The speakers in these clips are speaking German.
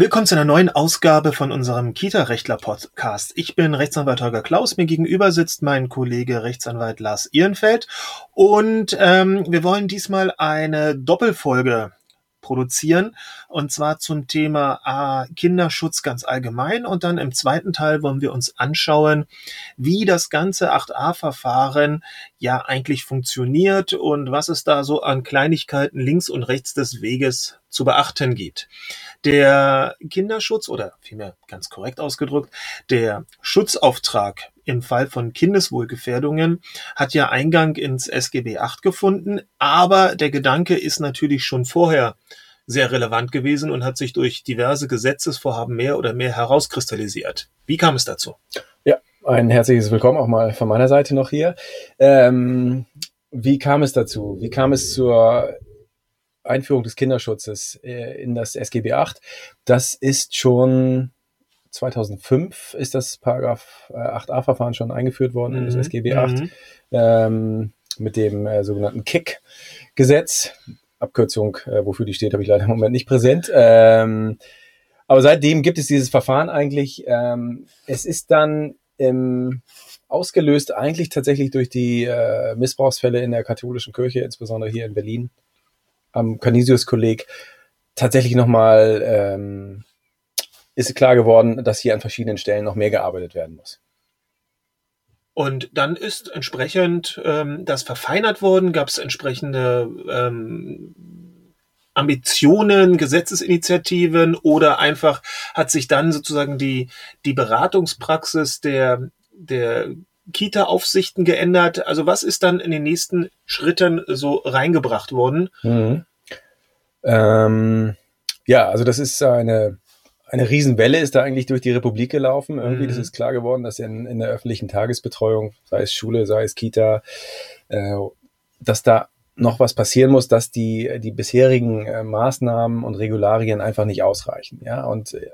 Willkommen zu einer neuen Ausgabe von unserem Kita-Rechtler-Podcast. Ich bin Rechtsanwalt Holger Klaus. Mir gegenüber sitzt mein Kollege Rechtsanwalt Lars Ehrenfeld. Und ähm, wir wollen diesmal eine Doppelfolge produzieren. Und zwar zum Thema A, Kinderschutz ganz allgemein. Und dann im zweiten Teil wollen wir uns anschauen, wie das ganze 8a-Verfahren ja eigentlich funktioniert und was es da so an Kleinigkeiten links und rechts des Weges zu beachten gibt. Der Kinderschutz oder vielmehr ganz korrekt ausgedrückt, der Schutzauftrag im Fall von Kindeswohlgefährdungen hat ja Eingang ins SGB 8 gefunden, aber der Gedanke ist natürlich schon vorher sehr relevant gewesen und hat sich durch diverse Gesetzesvorhaben mehr oder mehr herauskristallisiert. Wie kam es dazu? Ja, ein herzliches Willkommen auch mal von meiner Seite noch hier. Ähm, wie kam es dazu? Wie kam es zur Einführung des Kinderschutzes äh, in das SGB 8? Das ist schon 2005 ist das Paragraph 8a-Verfahren äh, schon eingeführt worden mhm. in das mhm. SGB 8 mhm. ähm, mit dem äh, sogenannten KIck-Gesetz. Abkürzung, äh, wofür die steht, habe ich leider im Moment nicht präsent. Ähm, aber seitdem gibt es dieses Verfahren eigentlich. Ähm, es ist dann ähm, ausgelöst eigentlich tatsächlich durch die äh, Missbrauchsfälle in der katholischen Kirche, insbesondere hier in Berlin am Canisius-Kolleg, tatsächlich nochmal ähm, ist klar geworden, dass hier an verschiedenen Stellen noch mehr gearbeitet werden muss. Und dann ist entsprechend ähm, das verfeinert worden, gab es entsprechende ähm, Ambitionen, Gesetzesinitiativen oder einfach hat sich dann sozusagen die, die Beratungspraxis der, der Kita-Aufsichten geändert? Also was ist dann in den nächsten Schritten so reingebracht worden? Mhm. Ähm, ja, also das ist eine eine Riesenwelle ist da eigentlich durch die Republik gelaufen. Irgendwie, mhm. das ist klar geworden, dass in, in der öffentlichen Tagesbetreuung, sei es Schule, sei es Kita, äh, dass da noch was passieren muss, dass die, die bisherigen äh, Maßnahmen und Regularien einfach nicht ausreichen. Ja, und äh,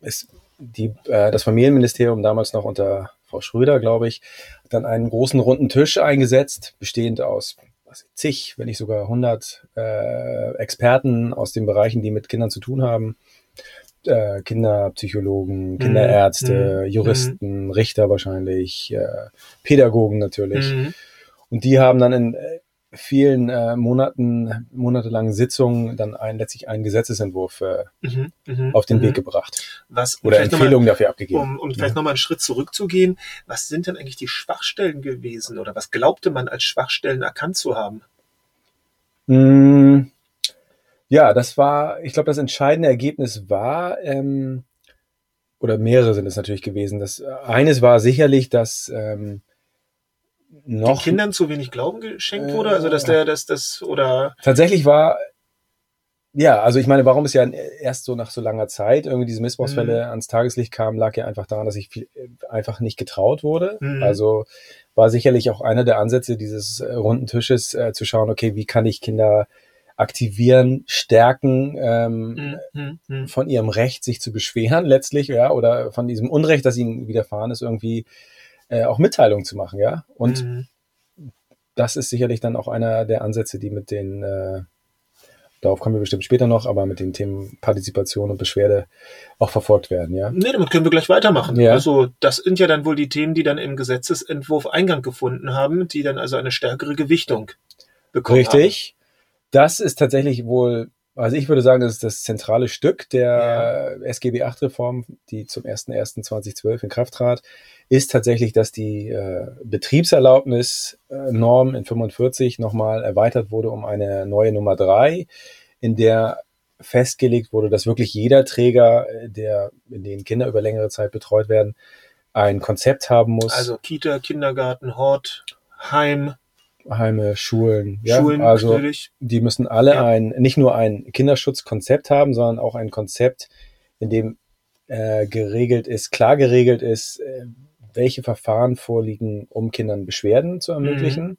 es, die, äh, das Familienministerium damals noch unter Frau Schröder, glaube ich, hat dann einen großen runden Tisch eingesetzt, bestehend aus was, zig, wenn nicht sogar 100 äh, Experten aus den Bereichen, die mit Kindern zu tun haben äh, Kinderpsychologen, Kinderärzte, mhm. Juristen, mhm. Richter wahrscheinlich, äh, Pädagogen natürlich. Mhm. Und die haben dann in äh, vielen äh, Monaten, monatelangen Sitzungen dann ein, letztlich einen Gesetzesentwurf äh, mhm, mh, auf den mh. Weg gebracht. Was, Oder Empfehlungen dafür abgegeben. Um, um vielleicht ja. nochmal einen Schritt zurückzugehen, was sind denn eigentlich die Schwachstellen gewesen oder was glaubte man als Schwachstellen erkannt zu haben? Mm, ja, das war, ich glaube, das entscheidende Ergebnis war, ähm, oder mehrere sind es natürlich gewesen. Das äh, eines war sicherlich, dass ähm, noch den Kindern zu wenig Glauben geschenkt wurde, also dass der, dass das oder tatsächlich war ja, also ich meine, warum es ja erst so nach so langer Zeit irgendwie diese Missbrauchsfälle mhm. ans Tageslicht kamen, lag ja einfach daran, dass sich viel, äh, einfach nicht getraut wurde. Mhm. Also war sicherlich auch einer der Ansätze dieses äh, runden Tisches äh, zu schauen, okay, wie kann ich Kinder aktivieren, stärken ähm, mhm, mhm. von ihrem Recht, sich zu beschweren letztlich, ja, oder von diesem Unrecht, das ihnen widerfahren ist, irgendwie äh, auch Mitteilung zu machen, ja. Und mhm. das ist sicherlich dann auch einer der Ansätze, die mit den, äh, darauf kommen wir bestimmt später noch, aber mit den Themen Partizipation und Beschwerde auch verfolgt werden, ja. Nee, damit können wir gleich weitermachen. Ja. Also das sind ja dann wohl die Themen, die dann im Gesetzesentwurf Eingang gefunden haben, die dann also eine stärkere Gewichtung bekommen Richtig. Haben das ist tatsächlich wohl, also ich würde sagen, das ist das zentrale Stück der ja. SGB 8 Reform, die zum 01.01.2012 in Kraft trat, ist tatsächlich, dass die äh, Betriebserlaubnis-Norm in 45 nochmal erweitert wurde um eine neue Nummer 3, in der festgelegt wurde, dass wirklich jeder Träger, äh, der, in den Kinder über längere Zeit betreut werden, ein Konzept haben muss. Also Kita, Kindergarten, Hort, Heim, Heime, Schulen, ja, Schulen also natürlich. die müssen alle ja. ein nicht nur ein Kinderschutzkonzept haben, sondern auch ein Konzept, in dem äh, geregelt ist, klar geregelt ist, äh, welche Verfahren vorliegen, um Kindern Beschwerden zu ermöglichen, mhm.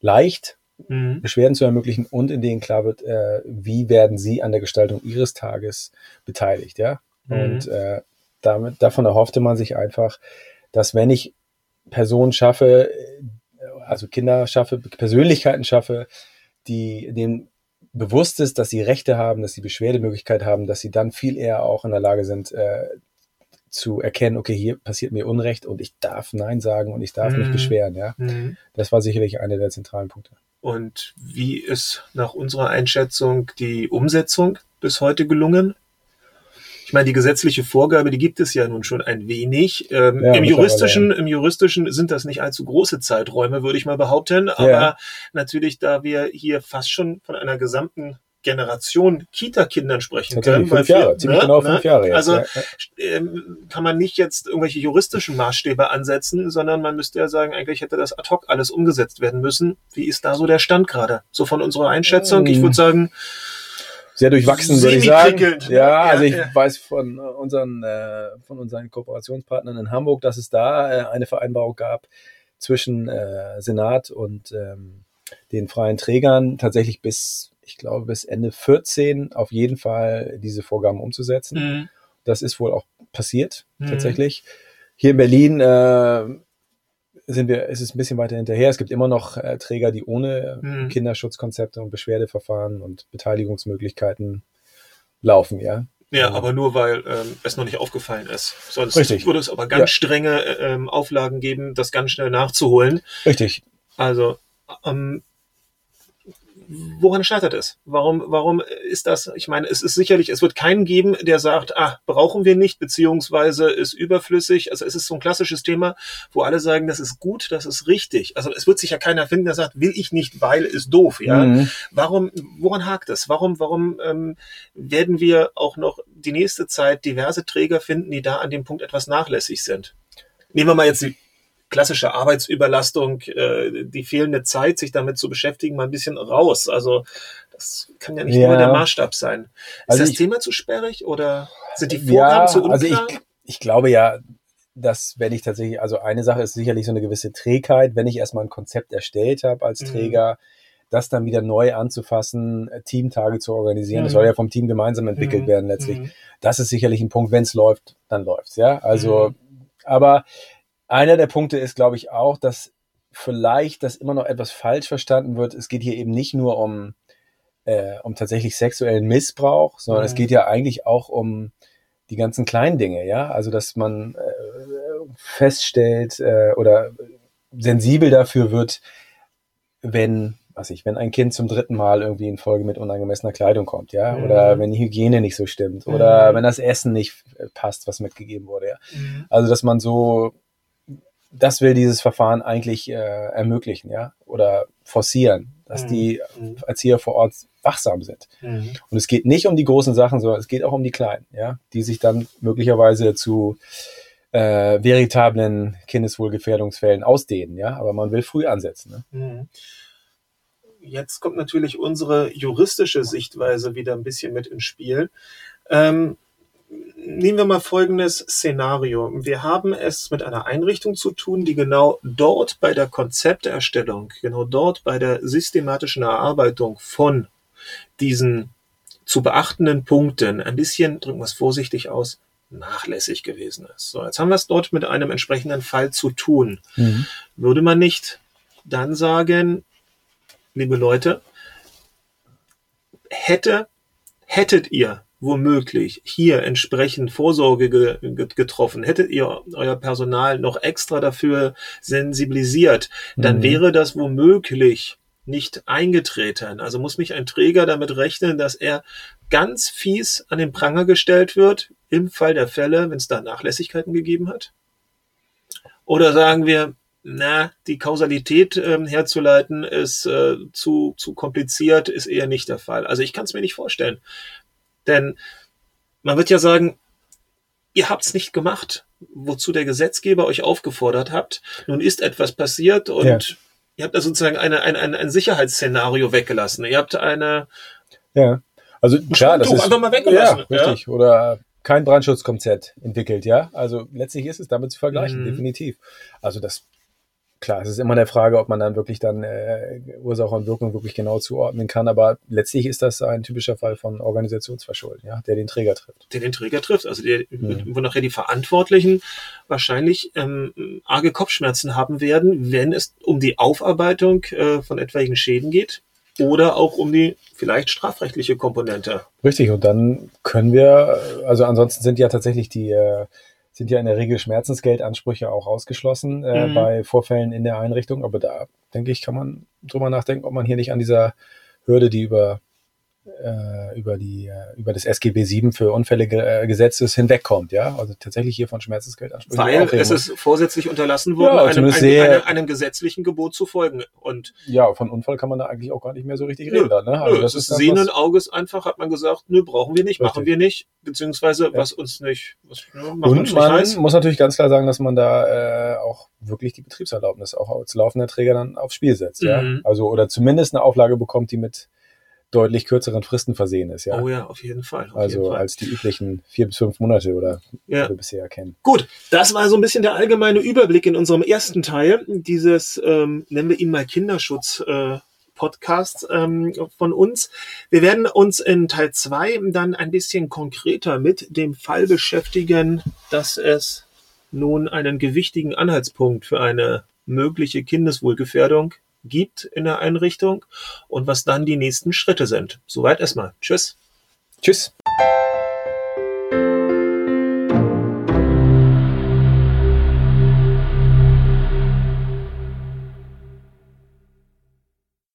leicht mhm. Beschwerden zu ermöglichen und in denen klar wird, äh, wie werden sie an der Gestaltung ihres Tages beteiligt, ja. Mhm. Und äh, damit davon erhoffte man sich einfach, dass wenn ich Personen schaffe, also Kinder schaffe, Persönlichkeiten schaffe, die den bewusst ist, dass sie Rechte haben, dass sie Beschwerdemöglichkeit haben, dass sie dann viel eher auch in der Lage sind, äh, zu erkennen, okay, hier passiert mir Unrecht und ich darf Nein sagen und ich darf mhm. mich beschweren, ja. Mhm. Das war sicherlich einer der zentralen Punkte. Und wie ist nach unserer Einschätzung die Umsetzung bis heute gelungen? Ich meine, die gesetzliche Vorgabe, die gibt es ja nun schon ein wenig. Ähm, ja, Im juristischen, im juristischen sind das nicht allzu große Zeiträume, würde ich mal behaupten. Aber ja. natürlich, da wir hier fast schon von einer gesamten Generation Kita-Kindern sprechen können. Fünf Jahre, ziemlich ne, genau fünf ne? Jahre. Jetzt, also ja. ähm, kann man nicht jetzt irgendwelche juristischen Maßstäbe ansetzen, sondern man müsste ja sagen, eigentlich hätte das ad hoc alles umgesetzt werden müssen. Wie ist da so der Stand gerade? So von unserer Einschätzung, ich würde sagen, sehr durchwachsen, würde ich sagen. Ne? Ja, also ich ja. weiß von unseren, äh, von unseren Kooperationspartnern in Hamburg, dass es da äh, eine Vereinbarung gab zwischen äh, Senat und ähm, den freien Trägern tatsächlich bis ich glaube, bis Ende 14 auf jeden Fall diese Vorgaben umzusetzen. Mhm. Das ist wohl auch passiert, mhm. tatsächlich. Hier in Berlin äh, sind wir, ist es ein bisschen weiter hinterher. Es gibt immer noch äh, Träger, die ohne mhm. Kinderschutzkonzepte und Beschwerdeverfahren und Beteiligungsmöglichkeiten laufen, ja. Ja, aber nur weil ähm, es noch nicht aufgefallen ist. Sonst Richtig. würde es aber ganz ja. strenge äh, ähm, Auflagen geben, das ganz schnell nachzuholen. Richtig. Also ähm, woran scheitert es? Warum, warum ist das? Ich meine, es ist sicherlich, es wird keinen geben, der sagt, ah, brauchen wir nicht, beziehungsweise ist überflüssig. Also es ist so ein klassisches Thema, wo alle sagen, das ist gut, das ist richtig. Also es wird sich ja keiner finden, der sagt, will ich nicht, weil ist doof, ja. Mhm. Warum, woran hakt es? Warum, warum ähm, werden wir auch noch die nächste Zeit diverse Träger finden, die da an dem Punkt etwas nachlässig sind? Nehmen wir mal jetzt die klassische Arbeitsüberlastung, äh, die fehlende Zeit, sich damit zu beschäftigen, mal ein bisschen raus. Also das kann ja nicht ja. immer der Maßstab sein. Ist also das ich, Thema zu sperrig oder sind die Vorgaben ja, zu unklar? Also ich, ich glaube ja, dass wenn ich tatsächlich, also eine Sache ist sicherlich so eine gewisse Trägheit, wenn ich erstmal ein Konzept erstellt habe als mhm. Träger, das dann wieder neu anzufassen, Teamtage zu organisieren. Mhm. Das soll ja vom Team gemeinsam entwickelt mhm. werden letztlich. Mhm. Das ist sicherlich ein Punkt, wenn es läuft, dann läuft's, ja. Also, mhm. aber einer der Punkte ist, glaube ich, auch, dass vielleicht das immer noch etwas falsch verstanden wird. Es geht hier eben nicht nur um, äh, um tatsächlich sexuellen Missbrauch, sondern mhm. es geht ja eigentlich auch um die ganzen kleinen Dinge, ja. Also dass man äh, feststellt äh, oder sensibel dafür wird, wenn was ich, wenn ein Kind zum dritten Mal irgendwie in Folge mit unangemessener Kleidung kommt, ja, mhm. oder wenn die Hygiene nicht so stimmt, oder mhm. wenn das Essen nicht passt, was mitgegeben wurde, ja. Mhm. Also, dass man so das will dieses Verfahren eigentlich äh, ermöglichen, ja, oder forcieren, dass mhm. die mhm. Erzieher vor Ort wachsam sind. Mhm. Und es geht nicht um die großen Sachen, sondern es geht auch um die kleinen, ja, die sich dann möglicherweise zu äh, veritablen Kindeswohlgefährdungsfällen ausdehnen, ja, aber man will früh ansetzen. Ne? Mhm. Jetzt kommt natürlich unsere juristische Sichtweise wieder ein bisschen mit ins Spiel. Ähm, nehmen wir mal folgendes Szenario. Wir haben es mit einer Einrichtung zu tun, die genau dort bei der Konzepterstellung, genau dort bei der systematischen Erarbeitung von diesen zu beachtenden Punkten ein bisschen, drücken wir es vorsichtig aus, nachlässig gewesen ist. So, jetzt haben wir es dort mit einem entsprechenden Fall zu tun. Mhm. Würde man nicht dann sagen, liebe Leute, hätte, hättet ihr womöglich hier entsprechend Vorsorge ge getroffen, hättet ihr euer Personal noch extra dafür sensibilisiert, dann mhm. wäre das womöglich nicht eingetreten. Also muss mich ein Träger damit rechnen, dass er ganz fies an den Pranger gestellt wird, im Fall der Fälle, wenn es da Nachlässigkeiten gegeben hat? Oder sagen wir, na, die Kausalität ähm, herzuleiten ist äh, zu, zu kompliziert, ist eher nicht der Fall. Also ich kann es mir nicht vorstellen. Denn man wird ja sagen, ihr habt es nicht gemacht, wozu der Gesetzgeber euch aufgefordert habt. Nun ist etwas passiert und ja. ihr habt da sozusagen eine, ein, ein, ein Sicherheitsszenario weggelassen. Ihr habt eine ja. Also klar, das ist einfach mal weggelassen. Ja, richtig. Ja? Oder kein Brandschutzkonzept entwickelt, ja. Also letztlich ist es damit zu vergleichen, mhm. definitiv. Also das klar, es ist immer eine Frage, ob man dann wirklich dann äh, Ursache und Wirkung wirklich genau zuordnen kann. Aber letztlich ist das ein typischer Fall von Organisationsverschulden, ja, der den Träger trifft. Der den Träger trifft, also der, mhm. wo nachher die Verantwortlichen wahrscheinlich ähm, arge Kopfschmerzen haben werden, wenn es um die Aufarbeitung äh, von etwaigen Schäden geht. oder auch um die vielleicht strafrechtliche Komponente. Richtig, und dann können wir, also ansonsten sind ja tatsächlich die, äh, sind ja in der Regel Schmerzensgeldansprüche auch ausgeschlossen äh, mhm. bei Vorfällen in der Einrichtung. Aber da, denke ich, kann man drüber nachdenken, ob man hier nicht an dieser Hürde, die über über die äh, über das SGB 7 für Unfälle äh, Gesetzes hinwegkommt, ja, also tatsächlich hier von Schmerzensgeldansprüchen. Weil es ist vorsätzlich unterlassen worden, ja, einem, einem, einem, einem, gesetzlichen Gebot zu folgen. Und ja, von Unfall kann man da eigentlich auch gar nicht mehr so richtig reden. Nö, ne? also nö, das ist sehenden Auges einfach hat man gesagt, nö, brauchen wir nicht, richtig. machen wir nicht, beziehungsweise ja. was uns nicht, was, ne, Und uns nicht man heiß. muss natürlich ganz klar sagen, dass man da äh, auch wirklich die Betriebserlaubnis auch als laufender Träger dann aufs Spiel setzt, mhm. ja, also oder zumindest eine Auflage bekommt, die mit deutlich kürzeren Fristen versehen ist. Ja? Oh ja, auf jeden Fall. Auf also jeden Fall. als die üblichen vier bis fünf Monate oder ja. wir bisher kennen. Gut, das war so ein bisschen der allgemeine Überblick in unserem ersten Teil dieses, ähm, nennen wir ihn mal Kinderschutz. Äh, Podcast ähm, von uns. Wir werden uns in Teil zwei dann ein bisschen konkreter mit dem Fall beschäftigen, dass es nun einen gewichtigen Anhaltspunkt für eine mögliche Kindeswohlgefährdung gibt in der Einrichtung und was dann die nächsten Schritte sind. Soweit erstmal. Tschüss. Tschüss.